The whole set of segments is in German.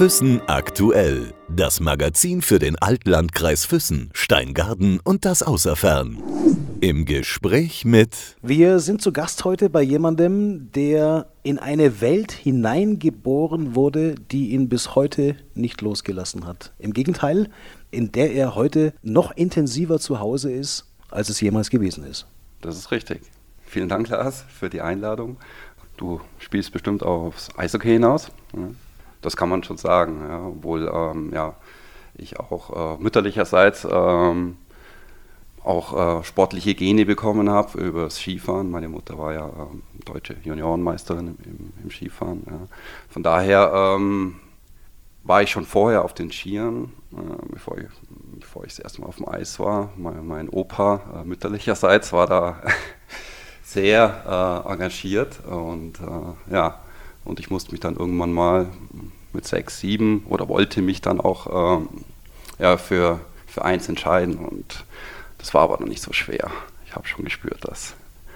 Füssen aktuell. Das Magazin für den Altlandkreis Füssen, Steingarten und das Außerfern. Im Gespräch mit. Wir sind zu Gast heute bei jemandem, der in eine Welt hineingeboren wurde, die ihn bis heute nicht losgelassen hat. Im Gegenteil, in der er heute noch intensiver zu Hause ist, als es jemals gewesen ist. Das ist richtig. Vielen Dank, Lars, für die Einladung. Du spielst bestimmt aufs Eishockey hinaus. Das kann man schon sagen, ja, obwohl ähm, ja, ich auch äh, mütterlicherseits ähm, auch äh, sportliche Gene bekommen habe über das Skifahren. Meine Mutter war ja äh, deutsche Juniorenmeisterin im, im Skifahren. Ja. Von daher ähm, war ich schon vorher auf den Skiern, äh, bevor, ich, bevor ich das erste Mal auf dem Eis war. Mein, mein Opa äh, mütterlicherseits war da sehr äh, engagiert und äh, ja, und ich musste mich dann irgendwann mal mit sechs, sieben oder wollte mich dann auch ähm, ja, für, für eins entscheiden. Und das war aber noch nicht so schwer. Ich habe schon gespürt, dass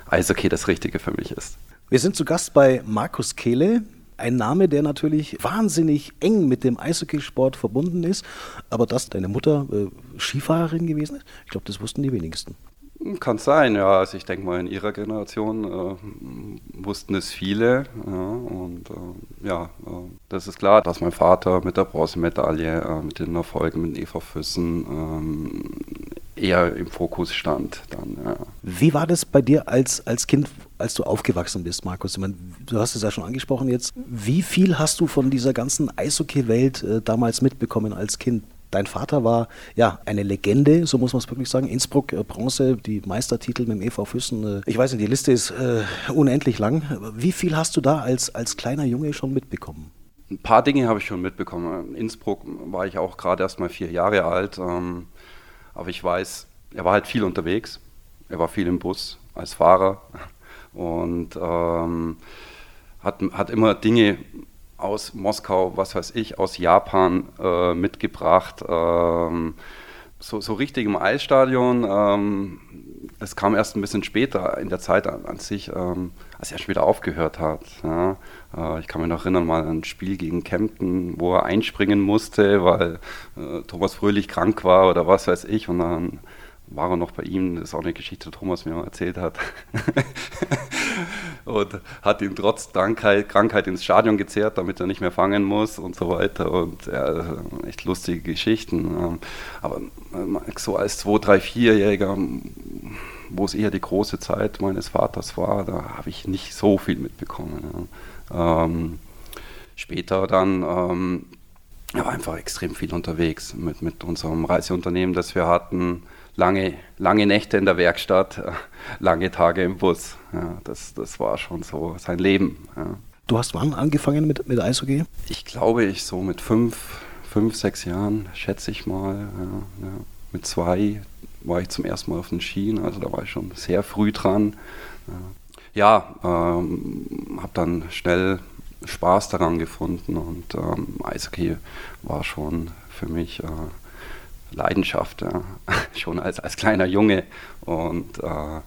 Eishockey das Richtige für mich ist. Wir sind zu Gast bei Markus Kehle. Ein Name, der natürlich wahnsinnig eng mit dem Eishockeysport verbunden ist. Aber dass deine Mutter äh, Skifahrerin gewesen ist, ich glaube, das wussten die wenigsten. Kann sein, ja. Also ich denke mal, in ihrer Generation äh, wussten es viele. Ja, und äh, ja, äh, das ist klar, dass mein Vater mit der Bronzemedaille, äh, mit den Erfolgen mit Eva Füssen ähm, eher im Fokus stand. Dann, ja. Wie war das bei dir als, als Kind, als du aufgewachsen bist, Markus? Ich meine, du hast es ja schon angesprochen jetzt. Wie viel hast du von dieser ganzen Eishockey-Welt äh, damals mitbekommen als Kind? Dein Vater war ja eine Legende, so muss man es wirklich sagen. Innsbruck äh, Bronze, die Meistertitel mit dem EV Füssen. Äh, ich weiß nicht, die Liste ist äh, unendlich lang. Wie viel hast du da als, als kleiner Junge schon mitbekommen? Ein paar Dinge habe ich schon mitbekommen. In Innsbruck war ich auch gerade erst mal vier Jahre alt. Ähm, aber ich weiß, er war halt viel unterwegs. Er war viel im Bus als Fahrer und ähm, hat, hat immer Dinge aus Moskau, was weiß ich, aus Japan äh, mitgebracht. Ähm, so, so, richtig im Eisstadion, ähm, das kam erst ein bisschen später in der Zeit an, an sich, ähm, als er schon wieder aufgehört hat. Ja. Äh, ich kann mich noch erinnern, mal ein Spiel gegen Kempten, wo er einspringen musste, weil äh, Thomas Fröhlich krank war oder was weiß ich. Und dann war er noch bei ihm, das ist auch eine Geschichte, die Thomas mir erzählt hat. und hat ihn trotz Krankheit, ins Stadion gezerrt, damit er nicht mehr fangen muss und so weiter. Und ja, echt lustige Geschichten. Ähm, aber so als 2-, 3-, 4-Jähriger, wo es eher die große Zeit meines Vaters war, da habe ich nicht so viel mitbekommen. Ähm, später dann ähm, er war einfach extrem viel unterwegs mit, mit unserem Reiseunternehmen, das wir hatten lange, lange Nächte in der Werkstatt, lange Tage im Bus. Ja, das, das war schon so sein Leben. Ja. Du hast wann angefangen mit, mit Eishockey? Ich glaube, ich so mit fünf, fünf sechs Jahren, schätze ich mal. Ja, mit zwei war ich zum ersten Mal auf den Skien, also da war ich schon sehr früh dran. Ja, ähm, habe dann schnell Spaß daran gefunden und ähm, Eishockey war schon für mich äh, Leidenschaft, ja. schon als, als kleiner Junge. Und äh,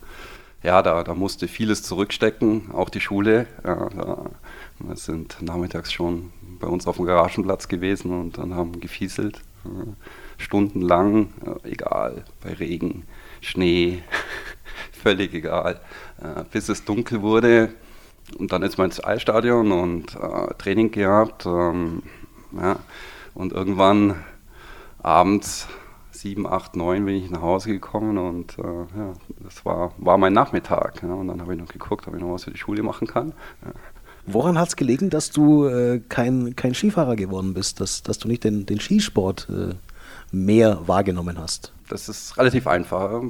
ja, da, da musste vieles zurückstecken, auch die Schule. Ja, da, wir sind nachmittags schon bei uns auf dem Garagenplatz gewesen und dann haben gefieselt. Äh, stundenlang, äh, egal, bei Regen, Schnee, völlig egal, äh, bis es dunkel wurde. Und dann ist man ins Eisstadion und äh, Training gehabt. Ähm, ja, und irgendwann abends sieben, acht, neun bin ich nach Hause gekommen und äh, ja, das war, war mein Nachmittag. Ja, und dann habe ich noch geguckt, ob ich noch was für die Schule machen kann. Ja. Woran hat es gelegen, dass du äh, kein, kein Skifahrer geworden bist, dass, dass du nicht den, den Skisport äh, mehr wahrgenommen hast? Das ist relativ einfach.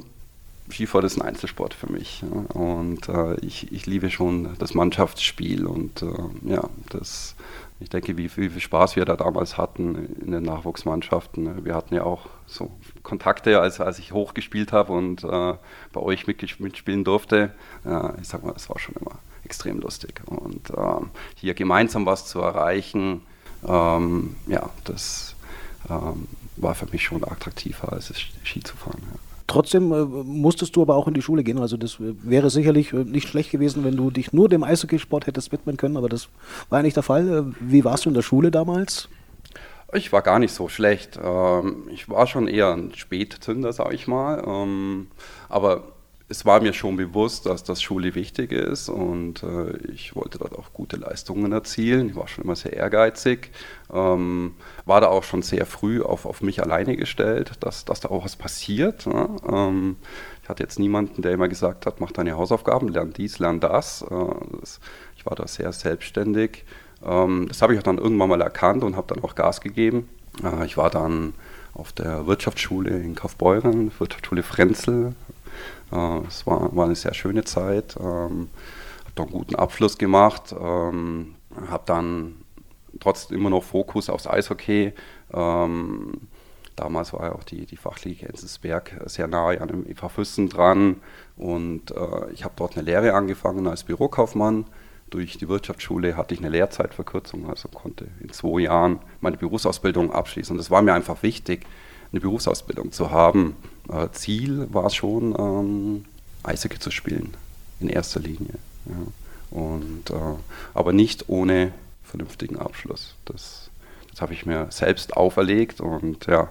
Skifahren ist ein Einzelsport für mich. Ja. Und äh, ich, ich liebe schon das Mannschaftsspiel und äh, ja, das ich denke, wie viel, wie viel, Spaß wir da damals hatten in den Nachwuchsmannschaften. Wir hatten ja auch so Kontakte, als, als ich hochgespielt habe und äh, bei euch mitspielen durfte. Ich sag mal, das war schon immer extrem lustig. Und ähm, hier gemeinsam was zu erreichen, ähm, ja, das ähm, war für mich schon attraktiver, als Ski zu fahren. Ja. Trotzdem äh, musstest du aber auch in die Schule gehen. Also das äh, wäre sicherlich äh, nicht schlecht gewesen, wenn du dich nur dem Eishockeysport hättest widmen können, aber das war ja nicht der Fall. Äh, wie warst du in der Schule damals? Ich war gar nicht so schlecht. Ähm, ich war schon eher ein Spätzünder, sag ich mal. Ähm, aber es war mir schon bewusst, dass das Schule wichtig ist und äh, ich wollte dort auch gute Leistungen erzielen. Ich war schon immer sehr ehrgeizig, ähm, war da auch schon sehr früh auf, auf mich alleine gestellt, dass, dass da auch was passiert. Ne? Ähm, ich hatte jetzt niemanden, der immer gesagt hat, mach deine Hausaufgaben, lern dies, lern das. Äh, das ich war da sehr selbstständig. Ähm, das habe ich auch dann irgendwann mal erkannt und habe dann auch Gas gegeben. Äh, ich war dann auf der Wirtschaftsschule in Kaufbeuren, Wirtschaftsschule Frenzel. Äh, es war, war eine sehr schöne Zeit. Ähm, habe da einen guten Abschluss gemacht. Ähm, habe dann trotzdem immer noch Fokus aufs Eishockey. Ähm, damals war ja auch die, die Fachliga Enzensberg sehr nahe an dem EV Füssen dran. Und äh, ich habe dort eine Lehre angefangen als Bürokaufmann durch die Wirtschaftsschule hatte ich eine Lehrzeitverkürzung, also konnte in zwei Jahren meine Berufsausbildung abschließen. Und es war mir einfach wichtig, eine Berufsausbildung zu haben. Äh, Ziel war es schon, ähm, Eishockey zu spielen, in erster Linie. Ja. Und, äh, aber nicht ohne vernünftigen Abschluss. Das, das habe ich mir selbst auferlegt und ja,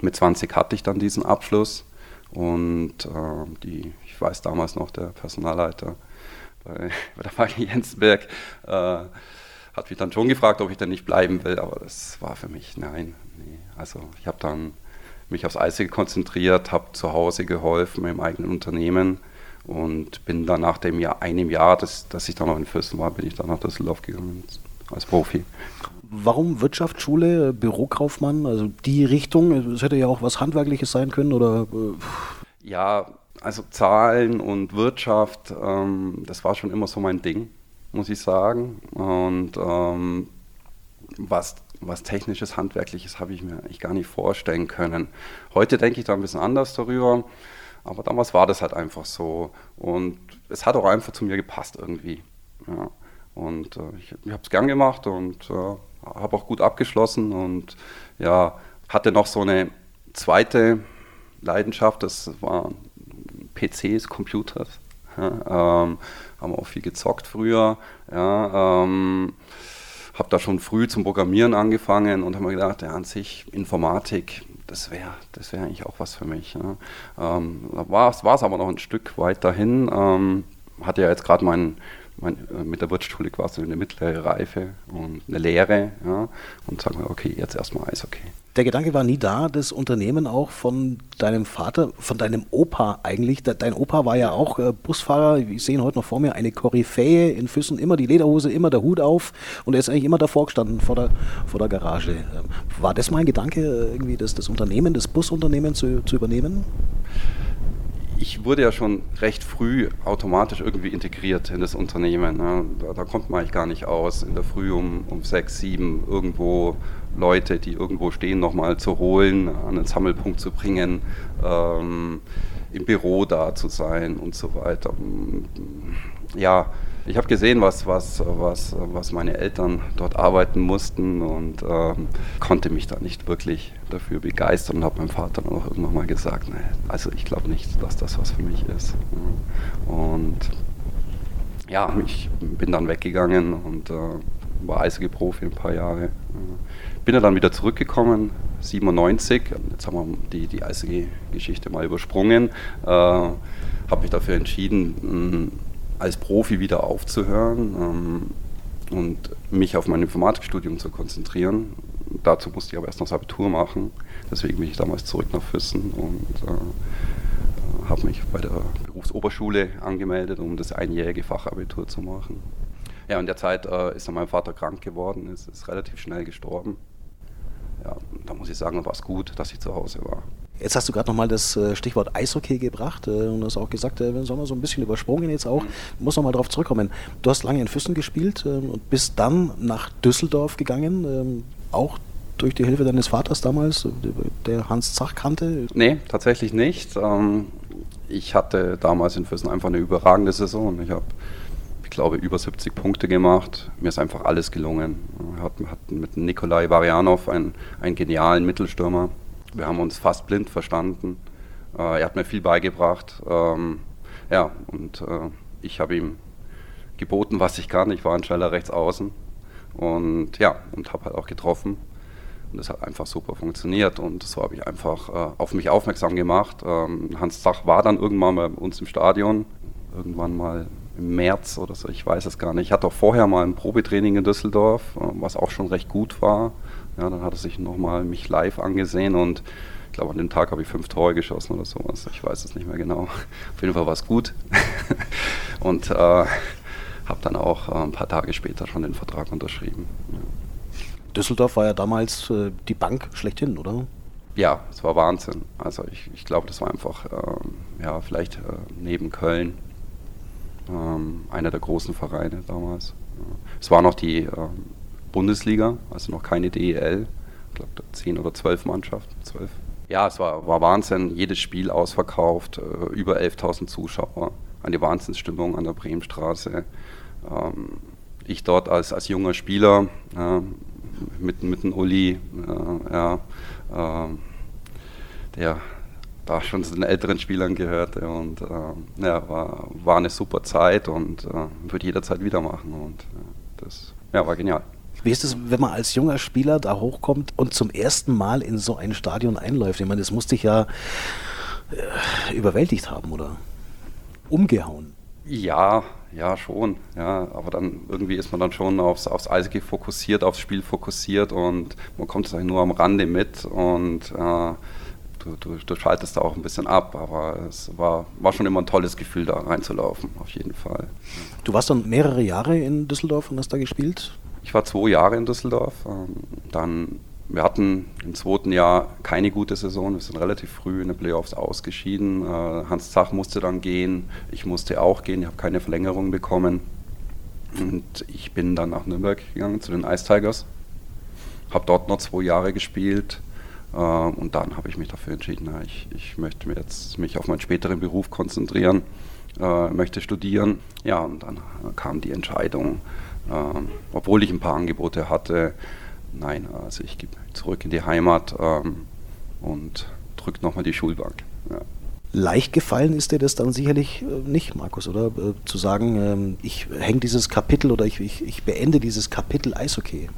mit 20 hatte ich dann diesen Abschluss und äh, die, ich weiß damals noch, der Personalleiter bei, bei der Frage Jensberg äh, hat mich dann schon gefragt, ob ich dann nicht bleiben will, aber das war für mich nein. Nee. Also ich habe dann mich aufs Eisige konzentriert, habe zu Hause geholfen im eigenen Unternehmen und bin dann nach dem Jahr, einem Jahr, dass, dass ich dann noch in Fürsten war, bin ich dann nach Düsseldorf gegangen als Profi. Warum Wirtschaftsschule, Bürokaufmann, also die Richtung? Es hätte ja auch was Handwerkliches sein können oder? Äh ja, also Zahlen und Wirtschaft, ähm, das war schon immer so mein Ding, muss ich sagen. Und ähm, was, was technisches, handwerkliches habe ich mir eigentlich gar nicht vorstellen können. Heute denke ich da ein bisschen anders darüber, aber damals war das halt einfach so. Und es hat auch einfach zu mir gepasst irgendwie. Ja. Und äh, ich, ich habe es gern gemacht und äh, habe auch gut abgeschlossen und ja, hatte noch so eine zweite Leidenschaft, das war PCs, Computers. Ja, ähm, haben auch viel gezockt früher. Ja, ähm, habe da schon früh zum Programmieren angefangen und habe mir gedacht, ja, an sich Informatik, das wäre das wär eigentlich auch was für mich. Ja. Ähm, war es aber noch ein Stück weit dahin. Ähm, hatte ja jetzt gerade mein, mein, äh, mit der Wirtschaftsschule quasi eine mittlere Reife und eine Lehre. Ja, und sagen wir, okay, jetzt erstmal Eishockey der Gedanke war nie da, das Unternehmen auch von deinem Vater, von deinem Opa eigentlich. Dein Opa war ja auch äh, Busfahrer. Ich sehe ihn heute noch vor mir, eine Koryphäe in Füssen, immer die Lederhose, immer der Hut auf und er ist eigentlich immer davor gestanden vor der, vor der Garage. Ähm, war das mein Gedanke, äh, irgendwie das, das Unternehmen, das Busunternehmen zu, zu übernehmen? Ich wurde ja schon recht früh automatisch irgendwie integriert in das Unternehmen. Ne? Da, da, kommt man eigentlich gar nicht aus, in der Früh um, um sechs, sieben irgendwo Leute, die irgendwo stehen, nochmal zu holen, an den Sammelpunkt zu bringen, ähm, im Büro da zu sein und so weiter. Ja, ich habe gesehen, was, was, was, was meine Eltern dort arbeiten mussten und ähm, konnte mich da nicht wirklich dafür begeistern und habe meinem Vater dann auch irgendwann mal gesagt, nee, also ich glaube nicht, dass das was für mich ist. Und ja, ich bin dann weggegangen und äh, war Eishockey-Profi ein paar Jahre. Bin dann wieder zurückgekommen, 97. Jetzt haben wir die, die Eishockey-Geschichte mal übersprungen. Äh, habe mich dafür entschieden, als Profi wieder aufzuhören ähm, und mich auf mein Informatikstudium zu konzentrieren. Dazu musste ich aber erst noch das Abitur machen. Deswegen bin ich damals zurück nach Füssen und äh, habe mich bei der Berufsoberschule angemeldet, um das einjährige Fachabitur zu machen. Ja, in der Zeit äh, ist dann mein Vater krank geworden, ist, ist relativ schnell gestorben. Da muss ich sagen, war es gut, dass ich zu Hause war. Jetzt hast du gerade nochmal das äh, Stichwort Eishockey gebracht äh, und hast auch gesagt, äh, wir wir so ein bisschen übersprungen jetzt auch. Ich muss nochmal darauf zurückkommen. Du hast lange in Füssen gespielt und bist dann nach Düsseldorf gegangen, ähm, auch durch die Hilfe deines Vaters damals, der Hans Zach kannte? Nee, tatsächlich nicht. Ähm, ich hatte damals in Füssen einfach eine überragende Saison. Ich habe, glaube, über 70 Punkte gemacht. Mir ist einfach alles gelungen. Wir hatten mit Nikolai Varianov einen, einen genialen Mittelstürmer wir haben uns fast blind verstanden. Äh, er hat mir viel beigebracht. Ähm, ja, und äh, ich habe ihm geboten, was ich kann. Ich war ein schneller Rechtsaußen und ja, und habe halt auch getroffen. Und das hat einfach super funktioniert und so habe ich einfach äh, auf mich aufmerksam gemacht. Ähm, Hans Zach war dann irgendwann bei uns im Stadion, irgendwann mal im März oder so, ich weiß es gar nicht. Ich hatte auch vorher mal ein Probetraining in Düsseldorf, äh, was auch schon recht gut war. Ja, dann hat er sich nochmal mich live angesehen und ich glaube, an dem Tag habe ich fünf Tore geschossen oder sowas. Ich weiß es nicht mehr genau. Auf jeden Fall war es gut. und äh, habe dann auch äh, ein paar Tage später schon den Vertrag unterschrieben. Ja. Düsseldorf war ja damals äh, die Bank schlechthin, oder? Ja, es war Wahnsinn. Also ich, ich glaube, das war einfach, ähm, ja, vielleicht äh, neben Köln einer der großen Vereine damals. Es war noch die ähm, Bundesliga, also noch keine DEL. Ich glaube, zehn oder zwölf Mannschaften. Zwölf. Ja, es war, war Wahnsinn. Jedes Spiel ausverkauft, äh, über 11.000 Zuschauer. Eine Wahnsinnsstimmung an der Bremenstraße. Ähm, ich dort als, als junger Spieler, äh, mit, mit dem Uli, äh, ja, äh, der da schon zu den älteren Spielern gehörte und äh, ja, war, war eine super Zeit und äh, würde jederzeit wieder machen und äh, das ja, war genial. Wie ist es, wenn man als junger Spieler da hochkommt und zum ersten Mal in so ein Stadion einläuft? Ich meine, das musste dich ja äh, überwältigt haben oder umgehauen. Ja, ja, schon. Ja, aber dann irgendwie ist man dann schon aufs, aufs Eishockey fokussiert, aufs Spiel fokussiert und man kommt es eigentlich nur am Rande mit und äh, du, du, du, schaltest da auch ein bisschen ab. Aber es war, war schon immer ein tolles Gefühl, da reinzulaufen, auf jeden Fall. Du warst dann mehrere Jahre in Düsseldorf und hast da gespielt? Ich war zwei Jahre in Düsseldorf. Ähm, dann wir hatten im zweiten Jahr keine gute Saison. Wir sind relativ früh in den Playoffs ausgeschieden. Äh, Hans Zach musste dann gehen. Ich musste auch gehen. Ich habe keine Verlängerung bekommen. Und ich bin dann nach Nürnberg gegangen zu den Ice Tigers. Habe dort noch zwei Jahre gespielt. Äh, und dann habe ich mich dafür entschieden, ich, ich möchte mich jetzt mich auf meinen späteren Beruf konzentrieren, äh, möchte studieren. Ja, und dann kam die Entscheidung, obwohl ich ein paar Angebote hatte, nein, also ich gehe zurück in die Heimat ähm, und drücke nochmal die Schulbank. Ja. Leicht gefallen ist dir das dann sicherlich äh, nicht, Markus, oder? Äh, zu sagen, ähm, ich hänge dieses Kapitel oder ich, ich, ich beende dieses Kapitel Eishockey.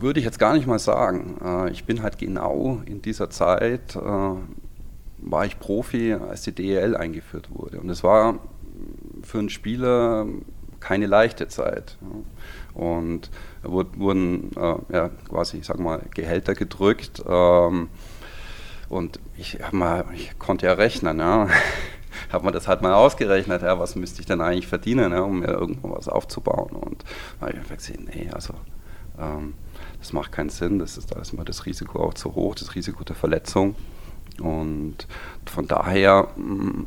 Würde ich jetzt gar nicht mal sagen. Äh, ich bin halt genau in dieser Zeit, äh, war ich Profi, als die DEL eingeführt wurde. Und es war für einen Spieler keine leichte Zeit. Und wurden äh, ja, quasi, ich sag mal, Gehälter gedrückt. Ähm, und ich, mal, ich konnte ja rechnen, ja. habe mir das halt mal ausgerechnet, ja, was müsste ich denn eigentlich verdienen, ja, um mir irgendwo was aufzubauen. Und da habe ich gesehen, nee, also ähm, das macht keinen Sinn, das ist, ist mir das Risiko auch zu hoch, das Risiko der Verletzung. Und von daher mh,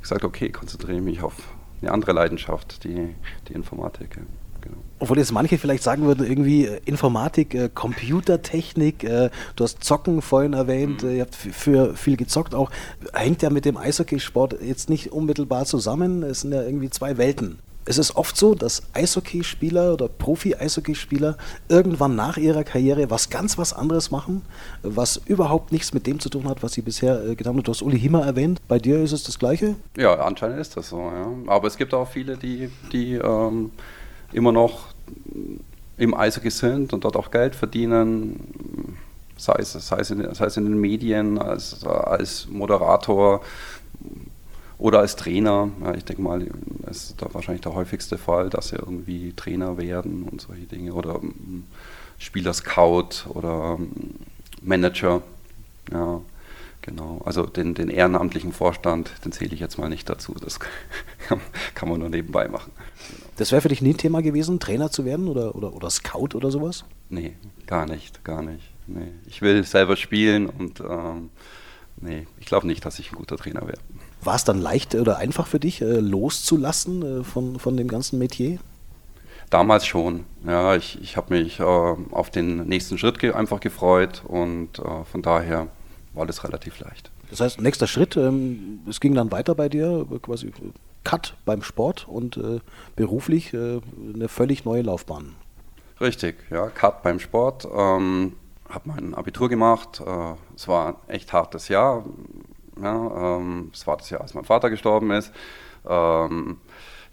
gesagt, okay, konzentriere mich auf eine andere Leidenschaft, die, die Informatik. Genau. Obwohl jetzt manche vielleicht sagen würden, irgendwie äh, Informatik, äh, Computertechnik, äh, du hast Zocken vorhin erwähnt, mhm. Äh, ihr habt für viel gezockt auch. Hängt ja mit dem Eishockeysport jetzt nicht unmittelbar zusammen. Es sind ja irgendwie zwei Welten es ist oft so, dass Eishockeyspieler oder Profi-Eishockeyspieler irgendwann nach ihrer Karriere was ganz was anderes machen, was überhaupt nichts mit dem zu tun hat, was sie bisher äh, getan haben. Du hast Uli Himmer erwähnt. Bei dir ist es das Gleiche? Ja, anscheinend ist das so. Ja. Aber es gibt auch viele, die, die ähm, immer noch im Eishockey sind und dort auch Geld verdienen. Sei es, sei es, in, sei es in den Medien, als, als Moderator, oder als Trainer, ja, ich denke mal, ist da wahrscheinlich der häufigste Fall, dass sie irgendwie Trainer werden und solche Dinge. Oder um, ähm, Spieler-Scout oder um, ähm, Manager. Ja, genau. Also den, den ehrenamtlichen Vorstand, den zähle ich jetzt mal nicht dazu. Das kann, kann man nur nebenbei machen. Genau. Das wäre für dich nie ein Thema gewesen, Trainer zu werden oder, oder, oder Scout oder sowas? Nee, gar nicht, gar nicht. Nee. Ich will selber spielen und ähm, nee, ich glaube nicht, dass ich ein guter Trainer werde. War es dann leicht oder einfach für dich, äh, loszulassen äh, von, von dem ganzen Metier? Damals schon. Ja, ich, ich habe mich äh, auf den nächsten Schritt ge einfach gefreut und äh, von daher war das relativ leicht. Das heißt, nächster Schritt, ähm, es ging dann weiter bei dir, quasi Cut beim Sport und beruflich eine völlig neue Laufbahn. Richtig, ja, Cut beim Sport. Ähm, habe mein Abitur gemacht. es war ein echt hartes Jahr ja, ähm, war das Jahr, als mein Vater gestorben ist. Ähm,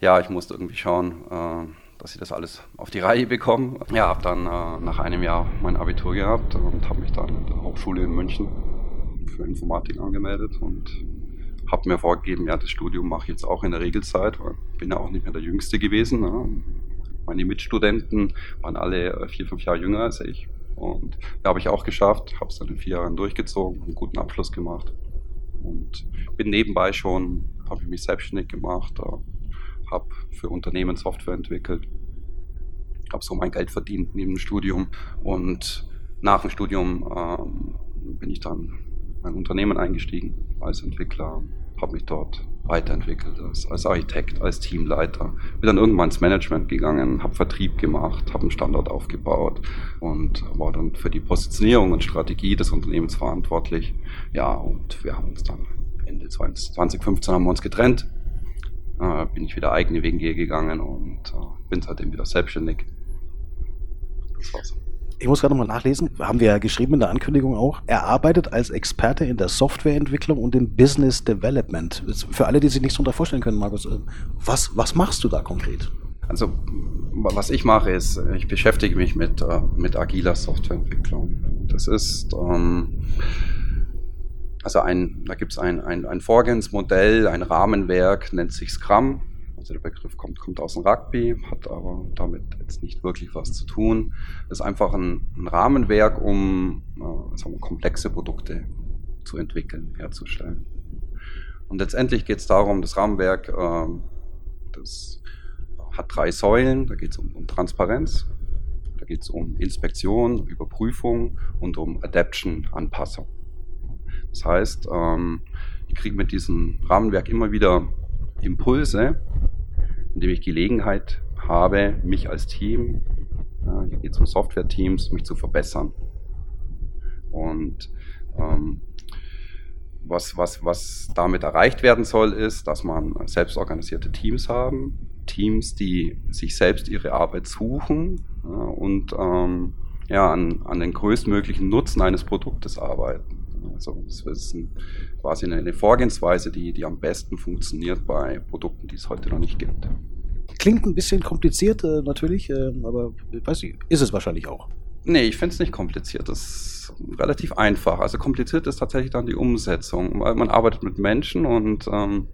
ja, ich musste irgendwie schauen, äh, dass ich das alles auf die Reihe bekomme. Ja, habe dann äh, nach einem Jahr mein Abitur gehabt und habe mich dann in der Hochschule in München für Informatik angemeldet und habe mir vorgegeben, ja, das Studium mache ich jetzt auch in der Regelzeit, weil ich bin ja auch nicht mehr der Jüngste gewesen. Ne? Meine Mitstudenten waren alle äh, vier, fünf Jahre jünger als ich. Und da habe ich auch geschafft, habe es dann in vier Jahren durchgezogen, einen guten Abschluss gemacht. Und bin nebenbei schon, habe ich mich selbstständig gemacht, habe für Unternehmen Software entwickelt, habe so mein Geld verdient neben dem Studium. Und nach dem Studium ähm, bin ich dann in ein Unternehmen eingestiegen als Entwickler, habe mich dort weiterentwickelt als, als Architekt, als Teamleiter. Bin dann irgendwann ins Management gegangen, habe Vertrieb gemacht, habe einen Standort aufgebaut und war dann für die Positionierung und Strategie des Unternehmens verantwortlich. Ja, und wir haben uns dann Ende 2015 haben wir uns getrennt. Äh, bin ich wieder eigene Wege gegangen und äh, bin seitdem wieder selbstständig. Das war's. Ich muss gerade nochmal nachlesen, haben wir ja geschrieben in der Ankündigung auch. Er arbeitet als Experte in der Softwareentwicklung und im Business Development. Für alle, die sich nichts darunter vorstellen können, Markus, äh, was, was machst du da konkret? Also, was ich mache, ist, ich beschäftige mich mit, äh, mit agiler Softwareentwicklung. Das ist, ähm, also ein, da gibt es ein, ein, ein Vorgehensmodell, ein Rahmenwerk, nennt sich Scrum. Also der Begriff kommt, kommt aus dem Rugby, hat aber damit jetzt nicht wirklich was zu tun. Das ist einfach ein, ein Rahmenwerk, um äh, sagen wir, komplexe Produkte zu entwickeln, herzustellen. Und letztendlich geht es darum, das Rahmenwerk, äh, das hat drei Säulen. Da geht es um, um Transparenz, da geht es um Inspektion, Überprüfung und um Adaption, Anpassung. Das heißt, ähm, ich kriege mit diesem Rahmenwerk immer wieder Impulse, indem ich Gelegenheit habe, mich als Team, ja, hier geht es um Software-Teams, mich zu verbessern. Und ähm, was, was, was damit erreicht werden soll, ist, dass man selbstorganisierte Teams haben, Teams, die sich selbst ihre Arbeit suchen ja, und ähm, ja, an, an den größtmöglichen Nutzen eines Produktes arbeiten. Also das ist ein, quasi eine Vorgehensweise, die, die am besten funktioniert bei Produkten, die es heute noch nicht gibt. Klingt ein bisschen kompliziert äh, natürlich, äh, aber weiß ich, ist es wahrscheinlich auch. Nee, ich finde es nicht kompliziert. Das ist relativ einfach. Also kompliziert ist tatsächlich dann die Umsetzung. Weil man arbeitet mit Menschen und ähm,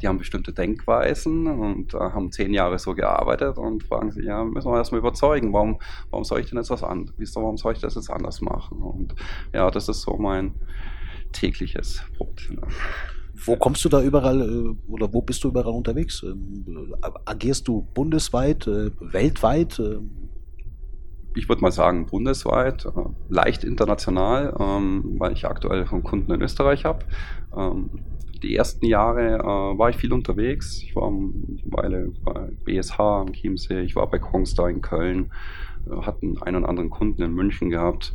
die haben bestimmte Denkweisen und äh, haben zehn Jahre so gearbeitet und fragen sich, ja, müssen wir erstmal überzeugen, warum, warum soll ich denn jetzt was anderes, warum soll ich das jetzt anders machen? Und ja, das ist so mein tägliches Brot. Ne? Wo kommst du da überall äh, oder wo bist du überall unterwegs? Ähm, agierst du bundesweit, äh, weltweit? Äh? ich würde mal sagen, bundesweit, leicht international, ähm, weil ich aktuell einen Kunden in Österreich habe. Die ersten Jahre äh, war ich viel unterwegs. Ich war eine Weile bei BSH am Chiemsee, ich war bei Kongstar in Köln, äh, hatten einen oder anderen Kunden in München gehabt.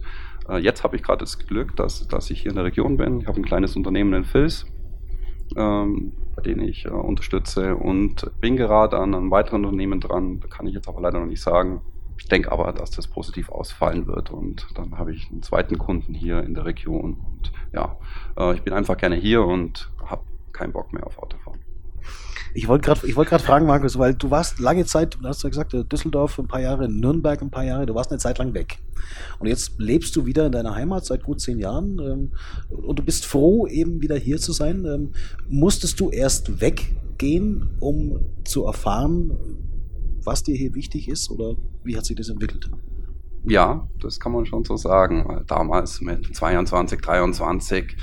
Äh, jetzt habe ich gerade das Glück, dass, dass ich hier in der Region bin. Ich habe ein kleines Unternehmen in Vils, ähm, bei denen ich äh, unterstütze und bin gerade an einem weiteren Unternehmen dran. Da kann ich jetzt aber leider noch nicht sagen. Ich denke aber, dass das positiv ausfallen wird und dann habe ich einen zweiten Kunden hier in der Region. Und ja, äh, ich bin einfach gerne hier und keinen Bock mehr auf Autofahren. Ich wollte gerade wollt fragen, Markus, weil du warst lange Zeit, du hast ja gesagt, äh, Düsseldorf ein paar Jahre, Nürnberg ein paar Jahre, du warst eine Zeit lang weg. Und jetzt lebst du wieder in deiner Heimat seit gut zehn Jahren ähm, und du bist froh, eben wieder hier zu sein. Ähm, musstest du erst weggehen, um zu erfahren, was dir hier wichtig ist oder wie hat sich das entwickelt? Ja, das kann man schon so sagen. Damals mit 22, 23,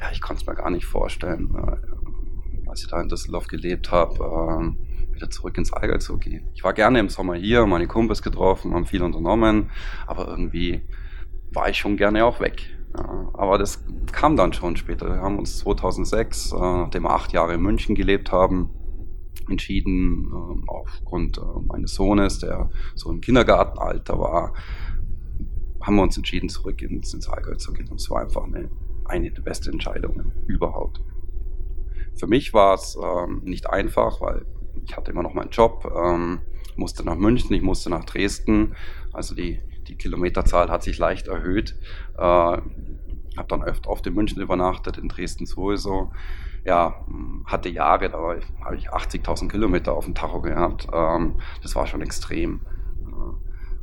ja, ich konnte es mir gar nicht vorstellen als ich da in Düsseldorf gelebt habe, ähm, wieder zurück ins Allgäu zu gehen. Ich war gerne im Sommer hier, meine Kumpels getroffen, haben viel unternommen, aber irgendwie war ich schon gerne auch weg. Ja, aber das kam dann schon später. Wir haben uns 2006, äh, nachdem wir acht Jahre in München gelebt haben, entschieden, äh, aufgrund äh, meines Sohnes, der so im Kindergartenalter war, haben wir uns entschieden, zurück ins, ins Allgäu zu gehen. Und es war einfach eine, eine der besten Entscheidungen überhaupt. Für mich war es ähm, nicht einfach, weil ich hatte immer noch meinen Job, ähm, musste nach München, ich musste nach Dresden. Also die, die Kilometerzahl hat sich leicht erhöht. Äh, habe dann oft, oft in München übernachtet, in Dresden sowieso. ja, hatte Jahre, da habe ich 80.000 Kilometer auf dem Tacho gehabt. Ähm, das war schon extrem.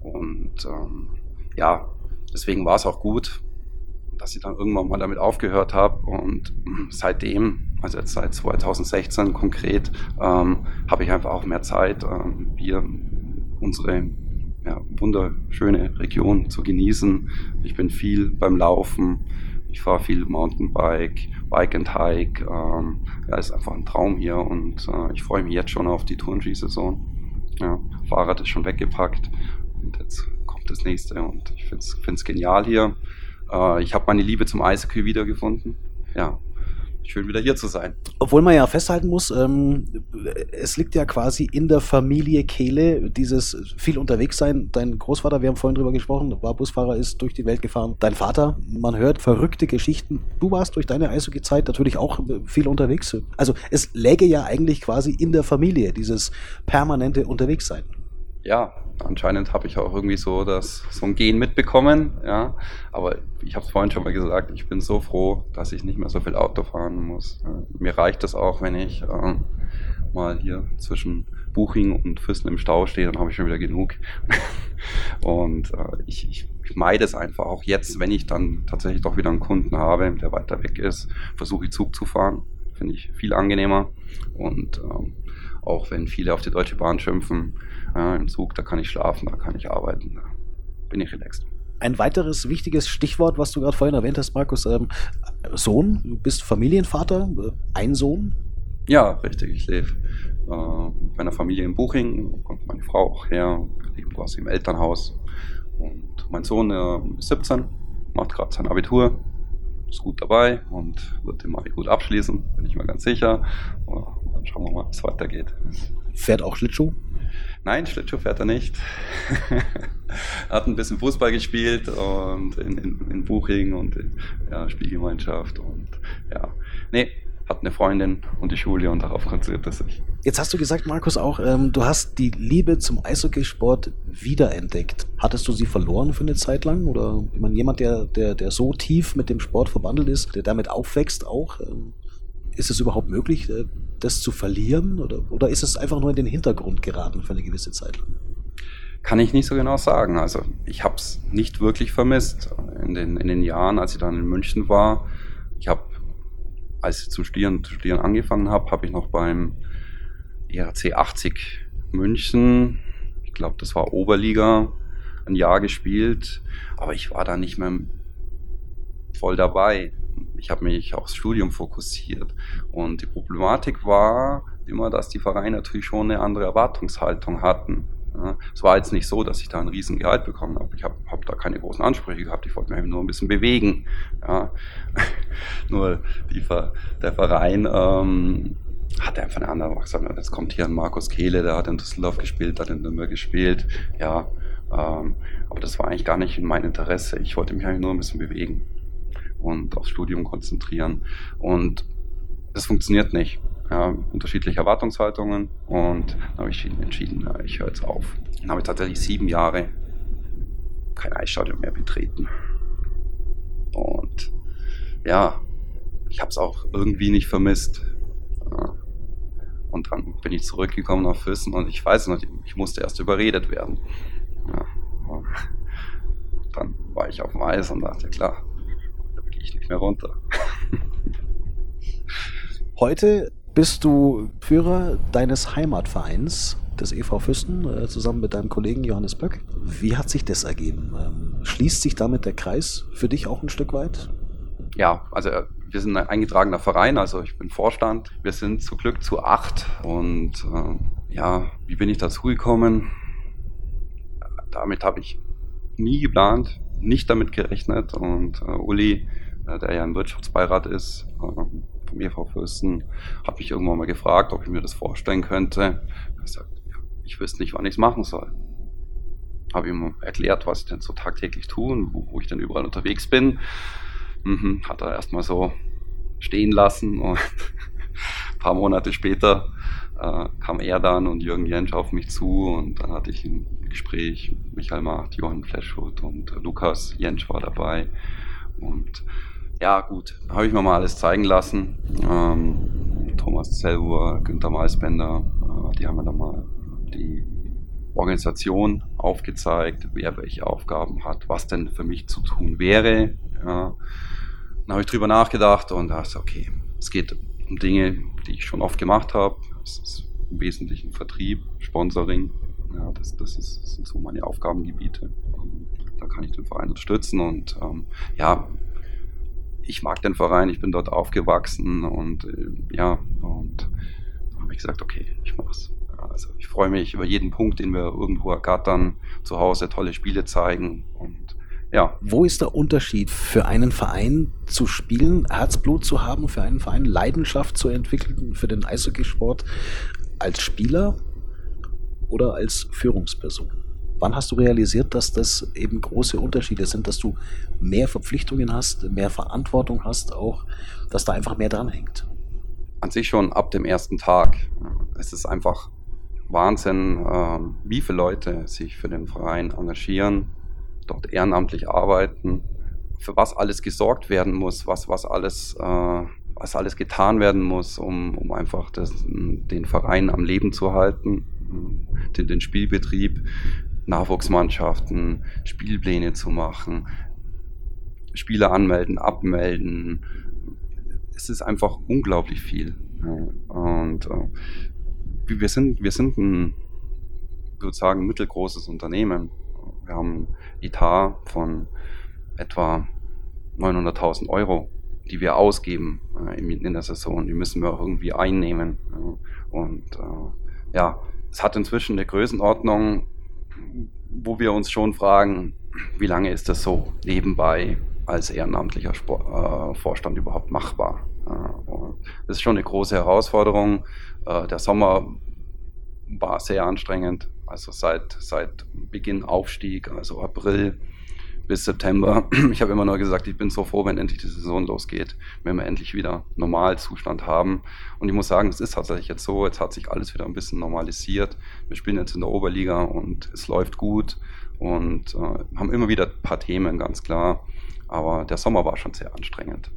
Und ähm, ja, deswegen war es auch gut, dass ich dann irgendwann mal damit aufgehört habe. Und seitdem, also jetzt seit 2016 konkret, ähm, habe ich einfach auch mehr Zeit, ähm, hier unsere ja, wunderschöne Region zu genießen. Ich bin viel beim Laufen, ich fahre viel Mountainbike, Bike and Hike. Ähm, ja, ist einfach ein Traum hier und äh, ich freue mich jetzt schon auf die Tourenski-Saison. Ja, Fahrrad ist schon weggepackt und jetzt kommt das nächste und ich finde es genial hier. Äh, ich habe meine Liebe zum Eishockey wiedergefunden. Ja, schön wieder hier zu sein. Obwohl man ja festhalten muss, ähm, es liegt ja quasi in der Familie Kehle dieses viel unterwegs sein. Dein Großvater, wir haben vorhin drüber gesprochen, war Busfahrer, ist durch die Welt gefahren. Dein Vater, man hört verrückte Geschichten. Du warst durch deine Eishockey-Zeit natürlich auch viel unterwegs. Also es läge ja eigentlich quasi in der Familie, dieses permanente Unterwegssein. Ja, anscheinend habe ich auch irgendwie so das so ein Gen mitbekommen, ja. Aber ich habe es vorhin schon mal gesagt, ich bin so froh, dass ich nicht mehr so viel Auto fahren muss. Mir reicht es auch, wenn ich äh, mal hier zwischen Buching und Füssen im Stau stehe, dann habe ich schon wieder genug. und äh, ich, ich, ich meide es einfach. Auch jetzt, wenn ich dann tatsächlich doch wieder einen Kunden habe, der weiter weg ist, versuche ich Zug zu fahren. Finde ich viel angenehmer. Und ähm, auch wenn viele auf die Deutsche Bahn schimpfen, ja, im Zug, da kann ich schlafen, da kann ich arbeiten, da bin ich relaxed. Ein weiteres wichtiges Stichwort, was du gerade vorhin erwähnt hast, Markus, ähm, Sohn, du bist Familienvater, äh, ein Sohn? Ja, richtig. Ich lebe äh, bei einer Familie in Buching, kommt meine Frau auch her, wir leben quasi im Elternhaus. Und mein Sohn äh, ist 17, macht gerade sein Abitur, ist gut dabei und wird den Mali gut abschließen, bin ich mir ganz sicher. Und dann schauen wir mal, wie es weitergeht. Fährt auch Schlittschuh? Nein, Schlittschuh fährt er nicht. hat ein bisschen Fußball gespielt und in, in, in Buching und in ja, Spielgemeinschaft und ja, nee, hat eine Freundin und die Schule und darauf konzentriert er sich. Jetzt hast du gesagt, Markus, auch, ähm, du hast die Liebe zum Eishockeysport wiederentdeckt. Hattest du sie verloren für eine Zeit lang? Oder ich meine, jemand, der, der, der so tief mit dem Sport verwandelt ist, der damit aufwächst auch, ähm, ist es überhaupt möglich, äh, das zu verlieren? Oder, oder ist es einfach nur in den Hintergrund geraten für eine gewisse Zeit lang? Kann ich nicht so genau sagen. Also ich habe es nicht wirklich vermisst in den, in den Jahren, als ich dann in München war. Ich habe, als ich zum Studieren, zu studieren angefangen habe, habe ich noch beim ERC 80 München, ich glaube, das war Oberliga, ein Jahr gespielt. Aber ich war da nicht mehr voll dabei ich habe mich aufs Studium fokussiert. Und die Problematik war immer, dass die Vereine natürlich schon eine andere Erwartungshaltung hatten. Ja, es war jetzt nicht so, dass ich da ein riesen Gehalt bekommen habe. Ich habe hab da keine großen Ansprüche gehabt. Ich wollte mich nur ein bisschen bewegen. Ja. nur die, der Verein ähm, hatte einfach eine andere gesagt, jetzt kommt hier ein Markus Kehle, der hat in Düsseldorf gespielt, hat in Nürnberg gespielt. Ja, ähm, aber das war eigentlich gar nicht in mein Interesse. Ich wollte mich eigentlich nur ein bisschen bewegen und aufs Studium konzentrieren. Und das funktioniert nicht. Ja, unterschiedliche Erwartungshaltungen und dann habe ich entschieden, ich höre jetzt auf. Dann habe ich tatsächlich sieben Jahre kein Eisstadion mehr betreten. Und ja, ich habe es auch irgendwie nicht vermisst. Und dann bin ich zurückgekommen nach Füssen und ich weiß noch, ich musste erst überredet werden. Dann war ich auf dem Eis und dachte, klar, ich nicht mehr runter. Heute bist du Führer deines Heimatvereins, des EV Füssen, äh, zusammen mit deinem Kollegen Johannes Böck. Wie hat sich das ergeben? Ähm, schließt sich damit der Kreis für dich auch ein Stück weit? Ja, also äh, wir sind ein eingetragener Verein, also ich bin Vorstand. Wir sind zu Glück zu acht und äh, ja, wie bin ich dazu gekommen? Damit habe ich nie geplant, nicht damit gerechnet und äh, Uli äh, der ja im Wirtschaftsbeirat ist, äh, vom EV Fürsten, hat mich irgendwann mal gefragt, ob ich mir das vorstellen könnte. Ich habe gesagt, ich wüsste nicht, wann ich es machen soll. Habe ihm erklärt, was ich denn so tagtäglich tue und wo, wo ich denn überall unterwegs bin. Mhm, hat er erstmal so stehen lassen und ein paar Monate später äh, kam er dann und Jürgen Jentsch auf mich zu und dann hatte ich ein Gespräch, Michael Macht, Johann Fleschhut und Lukas Jentsch war dabei und ja, gut, habe ich mir mal alles zeigen lassen. Ähm, Thomas Zellhuber, Günther Maisbender, äh, die haben mir dann mal die Organisation aufgezeigt, wer welche Aufgaben hat, was denn für mich zu tun wäre. Ja. Dann habe ich drüber nachgedacht und dachte, okay, es geht um Dinge, die ich schon oft gemacht habe. Es ist im Wesentlichen Vertrieb, Sponsoring. Ja, das, das, ist, das sind so meine Aufgabengebiete. Da kann ich den Verein unterstützen und ähm, ja, ich mag den Verein, ich bin dort aufgewachsen und äh, ja, und dann habe ich gesagt, okay, ich mach's. Also ich freue mich über jeden Punkt, den wir irgendwo ergattern, zu Hause tolle Spiele zeigen und ja. Wo ist der Unterschied für einen Verein zu spielen, Herzblut zu haben, für einen Verein Leidenschaft zu entwickeln, für den Eishockeysport als Spieler oder als Führungsperson? Wann hast du realisiert, dass das eben große Unterschiede sind, dass du mehr Verpflichtungen hast, mehr Verantwortung hast, auch, dass da einfach mehr dran hängt? An sich schon ab dem ersten Tag. Es ist einfach Wahnsinn, ähm, wie viele Leute sich für den Verein engagieren, dort ehrenamtlich arbeiten, für was alles gesorgt werden muss, was, was, alles, äh, was alles getan werden muss, um, um einfach das, den Verein am Leben zu halten, den Spielbetrieb, Nachwuchsmannschaften, Spielpläne zu machen, Spieler anmelden, abmelden. Es ist einfach unglaublich viel. Und äh, wir sind, wir sind ein, sozusagen mittelgroßes Unternehmen. Wir haben Etat von etwa 900.000 Euro, die wir ausgeben äh, in, der Saison. Die müssen wir auch irgendwie einnehmen. Und äh, ja, es hat inzwischen eine Größenordnung, wo wir uns schon fragen, wie lange ist das so nebenbei als ehrenamtlicher Sport, äh, Vorstand überhaupt machbar? das ist schon eine große Herausforderung. Äh, der Sommer war sehr anstrengend, also seit, seit Beginn Aufstieg, also April bis September. Ich habe immer nur gesagt, ich bin so froh, wenn endlich die Saison losgeht, wenn wir endlich wieder Normalzustand haben. Und ich muss sagen, es ist tatsächlich jetzt so, jetzt hat sich alles wieder ein bisschen normalisiert. Wir spielen jetzt in der Oberliga und es läuft gut und äh, haben immer wieder ein paar Themen, ganz klar. Aber der Sommer war schon sehr anstrengend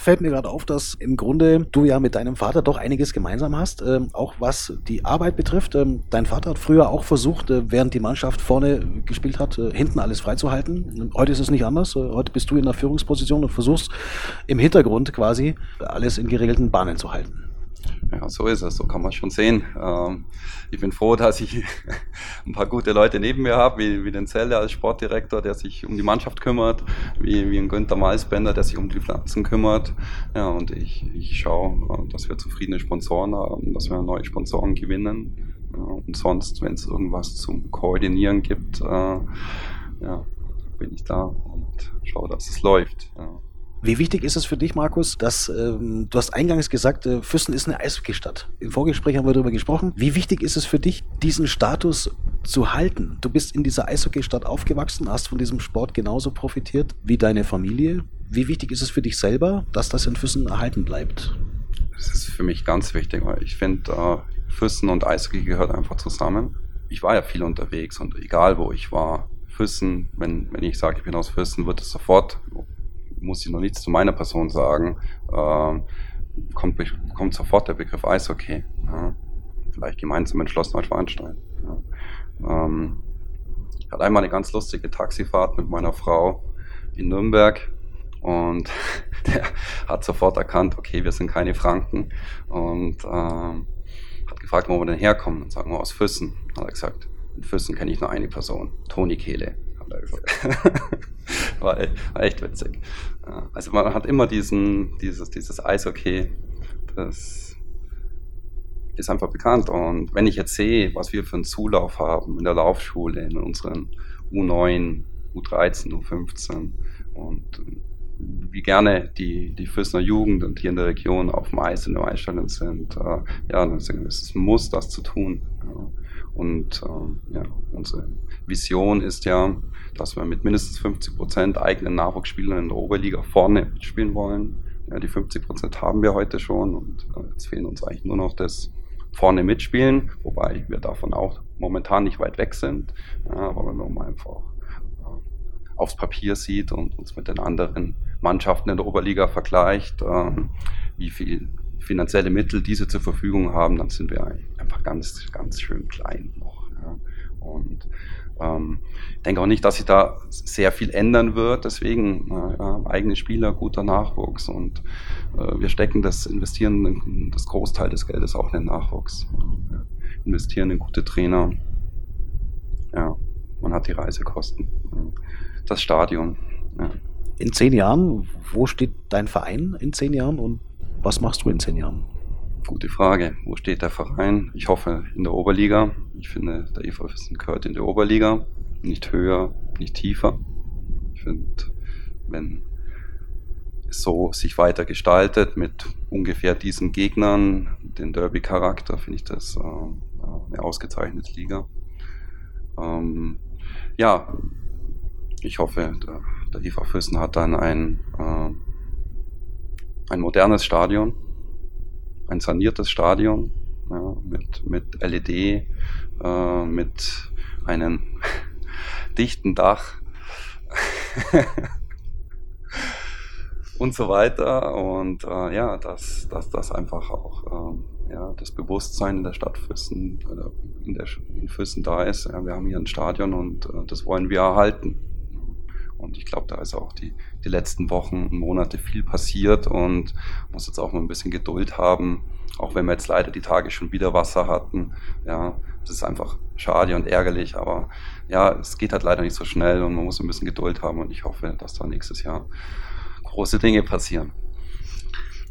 fällt mir gerade auf, dass im Grunde du ja mit deinem Vater doch einiges gemeinsam hast, ähm, auch was die Arbeit betrifft. Ähm, dein Vater hat früher auch versucht, äh, während die Mannschaft vorne gespielt hat, äh, hinten alles freizuhalten. Heute ist es nicht anders. Äh, heute bist du in der Führungsposition und versuchst im Hintergrund quasi alles in geregelten Bahnen zu halten. Ja, so ist es, so kann man schon sehen. Ähm, ich bin froh, dass ich ein paar gute Leute neben mir habe, wie, den Zelle als Sportdirektor, der sich um die Mannschaft kümmert, wie, wie ein Günther Malsbender, der sich um die Pflanzen kümmert. Ja, und ich, ich schaue, dass wir zufriedene Sponsoren haben, dass wir neue Sponsoren gewinnen. Und sonst, wenn es irgendwas zum Koordinieren gibt, äh, ja, bin ich da und schaue, dass es läuft. Ja. Wie wichtig ist es für dich, Markus, dass ähm, du hast eingangs gesagt, äh, Füssen ist eine Eishockeystadt. Im Vorgespräch haben wir darüber gesprochen. Wie wichtig ist es für dich, diesen Status zu halten? Du bist in dieser Eishockeystadt aufgewachsen, hast von diesem Sport genauso profitiert wie deine Familie. Wie wichtig ist es für dich selber, dass das in Füssen erhalten bleibt? Das ist für mich ganz wichtig, weil ich finde, äh, Füssen und Eishockey gehört einfach zusammen. Ich war ja viel unterwegs und egal wo ich war, Füssen, wenn, wenn ich sage, ich bin aus Füssen, wird es sofort muss ich noch nichts zu meiner Person sagen, äh, kommt, kommt sofort der Begriff Eishockey. Ja. Vielleicht gemeinsam entschlossen Neuschwanstein. Ja. Ähm, ich hatte einmal eine ganz lustige Taxifahrt mit meiner Frau in Nürnberg und der hat sofort erkannt, okay, wir sind keine Franken und ähm, hat gefragt, wo wir denn herkommen. Und sagen wir aus Füssen. Hat er gesagt, in Füssen kenne ich nur eine Person, Toni Kehle. war, war, echt witzig. Also man hat immer diesen, dieses, dieses Eishockey, das ist einfach bekannt. Und wenn ich jetzt sehe, was wir für einen Zulauf haben in der Laufschule, in unseren U9, U13, U15 und wie gerne die, die Füßner Jugend und hier in der Region auf dem Eis in der Einstellung sind, äh, ja, dann ist es ein Muss, das zu tun. Ja. Und äh, ja, unsere Vision ist ja, dass wir mit mindestens 50 Prozent eigenen Nachwuchsspielern in der Oberliga vorne spielen wollen. Ja, die 50 Prozent haben wir heute schon und äh, jetzt fehlen uns eigentlich nur noch das vorne mitspielen, wobei wir davon auch momentan nicht weit weg sind. Ja, aber wenn wir einfach aufs Papier sieht und uns mit den anderen Mannschaften in der Oberliga vergleicht, ähm, wie viel finanzielle Mittel diese zur Verfügung haben, dann sind wir einfach ganz, ganz schön klein noch. Ja. Und ähm, denke auch nicht, dass sich da sehr viel ändern wird. Deswegen äh, eigene Spieler, guter Nachwuchs und äh, wir stecken das, investieren das Großteil des Geldes auch in den Nachwuchs. Ja. Investieren in gute Trainer. Ja, man hat die Reisekosten, das Stadion. Ja. In zehn Jahren, wo steht dein Verein in zehn Jahren und was machst du in zehn Jahren? Gute Frage. Wo steht der Verein? Ich hoffe in der Oberliga. Ich finde, der EV Füssen gehört in der Oberliga. Nicht höher, nicht tiefer. Ich finde, wenn es so sich weiter gestaltet mit ungefähr diesen Gegnern, den Derby-Charakter, finde ich das äh, eine ausgezeichnete Liga. Ähm, ja, ich hoffe, der, der EV Füssen hat dann ein, äh, ein modernes Stadion, ein saniertes Stadion ja, mit, mit LED, äh, mit einem dichten Dach und so weiter. Und äh, ja, dass, dass das einfach auch ähm, ja, das Bewusstsein in der Stadt Füssen, in, der, in Füssen da ist. Ja, wir haben hier ein Stadion und äh, das wollen wir erhalten. Und ich glaube, da ist auch die, die letzten Wochen und Monate viel passiert und muss jetzt auch mal ein bisschen Geduld haben, auch wenn wir jetzt leider die Tage schon wieder Wasser hatten. Ja, das ist einfach schade und ärgerlich, aber ja, es geht halt leider nicht so schnell und man muss ein bisschen Geduld haben und ich hoffe, dass da nächstes Jahr große Dinge passieren.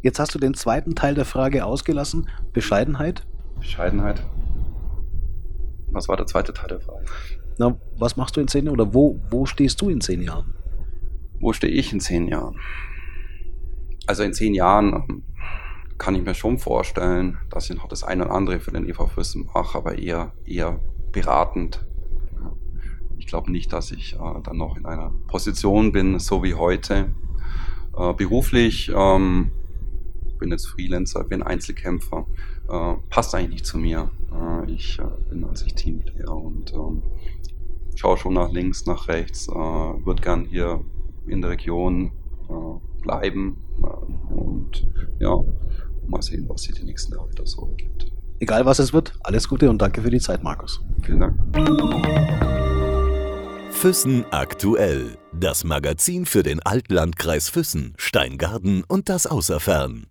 Jetzt hast du den zweiten Teil der Frage ausgelassen. Bescheidenheit? Bescheidenheit. Was war der zweite Teil der Frage? Na, was machst du in zehn Jahren oder wo, wo stehst du in zehn Jahren? Wo stehe ich in zehn Jahren? Also in zehn Jahren ähm, kann ich mir schon vorstellen, dass ich noch das eine oder andere für den EV Füssen mache, aber eher, eher beratend. Ich glaube nicht, dass ich äh, dann noch in einer Position bin, so wie heute. Äh, beruflich ähm, bin jetzt Freelancer, bin Einzelkämpfer, äh, passt eigentlich nicht zu mir. Äh, ich äh, bin an sich Teamplayer und ähm, schaue schon nach links, nach rechts, äh, würde gern hier in der Region äh, bleiben äh, und ja, mal sehen, was sich die nächsten Jahre da so ergibt. Egal was es wird, alles Gute und danke für die Zeit, Markus. Vielen Dank. Füssen aktuell. Das Magazin für den Altlandkreis Füssen, Steingarten und das Außerfern.